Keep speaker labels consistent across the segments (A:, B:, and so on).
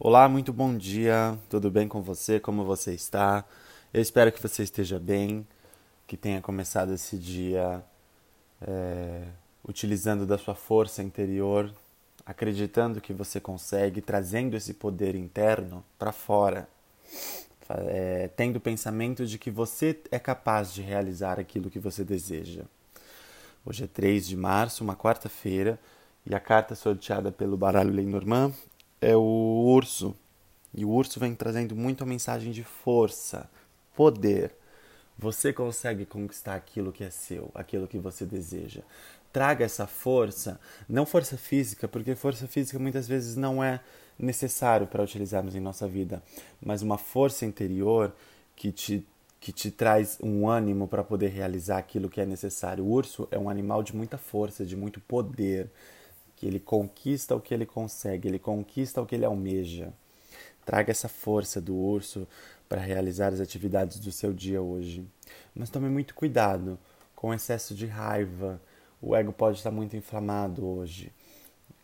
A: Olá, muito bom dia. Tudo bem com você? Como você está? Eu espero que você esteja bem, que tenha começado esse dia é, utilizando da sua força interior, acreditando que você consegue, trazendo esse poder interno para fora, é, tendo o pensamento de que você é capaz de realizar aquilo que você deseja. Hoje é 3 de março, uma quarta-feira, e a carta sorteada pelo baralho Lenormand é o urso. E o urso vem trazendo muito a mensagem de força, poder. Você consegue conquistar aquilo que é seu, aquilo que você deseja. Traga essa força, não força física, porque força física muitas vezes não é necessário para utilizarmos em nossa vida, mas uma força interior que te que te traz um ânimo para poder realizar aquilo que é necessário. O urso é um animal de muita força, de muito poder que ele conquista o que ele consegue, ele conquista o que ele almeja. Traga essa força do urso para realizar as atividades do seu dia hoje. Mas tome muito cuidado com excesso de raiva. O ego pode estar muito inflamado hoje.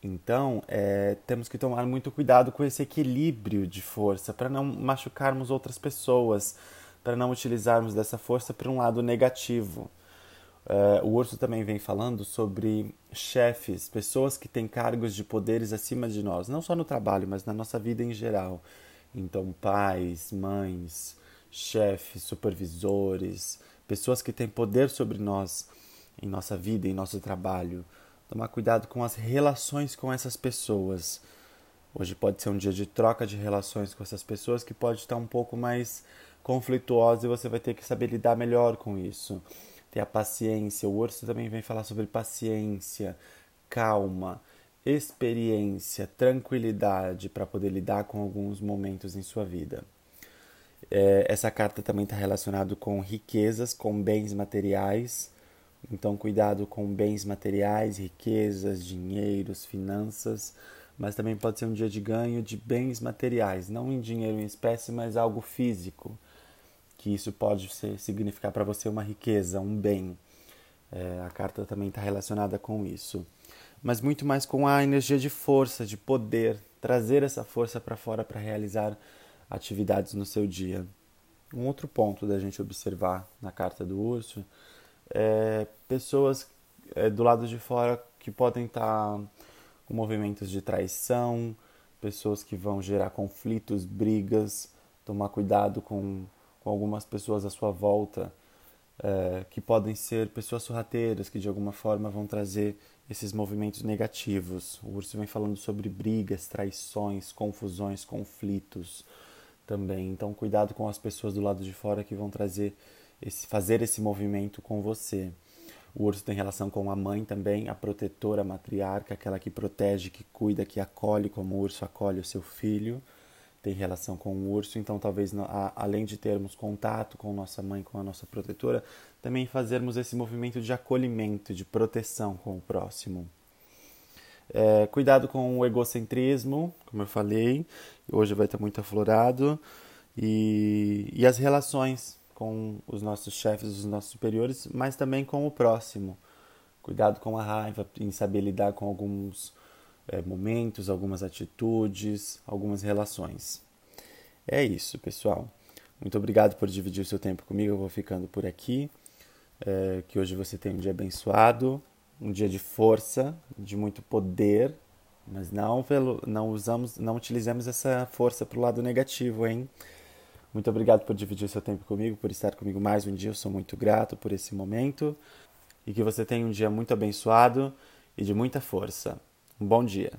A: Então, é, temos que tomar muito cuidado com esse equilíbrio de força para não machucarmos outras pessoas, para não utilizarmos dessa força para um lado negativo. Uh, o Urso também vem falando sobre chefes, pessoas que têm cargos de poderes acima de nós, não só no trabalho, mas na nossa vida em geral. Então, pais, mães, chefes, supervisores, pessoas que têm poder sobre nós em nossa vida, em nosso trabalho. Tomar cuidado com as relações com essas pessoas. Hoje pode ser um dia de troca de relações com essas pessoas que pode estar um pouco mais conflituosa e você vai ter que saber lidar melhor com isso ter a paciência. O urso também vem falar sobre paciência, calma, experiência, tranquilidade para poder lidar com alguns momentos em sua vida. É, essa carta também está relacionada com riquezas, com bens materiais. Então, cuidado com bens materiais, riquezas, dinheiros, finanças. Mas também pode ser um dia de ganho de bens materiais, não em dinheiro em espécie, mas algo físico que isso pode ser, significar para você uma riqueza, um bem. É, a carta também está relacionada com isso. Mas muito mais com a energia de força, de poder, trazer essa força para fora para realizar atividades no seu dia. Um outro ponto da gente observar na carta do urso é pessoas é, do lado de fora que podem estar tá com movimentos de traição, pessoas que vão gerar conflitos, brigas, tomar cuidado com com algumas pessoas à sua volta é, que podem ser pessoas sorrateiras, que de alguma forma vão trazer esses movimentos negativos. O urso vem falando sobre brigas, traições, confusões, conflitos também. Então, cuidado com as pessoas do lado de fora que vão trazer esse, fazer esse movimento com você. O urso tem relação com a mãe também, a protetora, a matriarca, aquela que protege, que cuida, que acolhe, como o urso acolhe o seu filho tem relação com o urso, então talvez além de termos contato com nossa mãe, com a nossa protetora, também fazermos esse movimento de acolhimento, de proteção com o próximo. É, cuidado com o egocentrismo, como eu falei, hoje vai estar muito aflorado, e, e as relações com os nossos chefes, os nossos superiores, mas também com o próximo. Cuidado com a raiva, em saber lidar com alguns é, momentos, algumas atitudes, algumas relações. É isso, pessoal. Muito obrigado por dividir o seu tempo comigo. Eu vou ficando por aqui. É, que hoje você tenha um dia abençoado, um dia de força, de muito poder, mas não pelo, não usamos, não utilizemos essa força para o lado negativo, hein? Muito obrigado por dividir o seu tempo comigo, por estar comigo mais um dia. Eu sou muito grato por esse momento e que você tenha um dia muito abençoado e de muita força. Bom dia.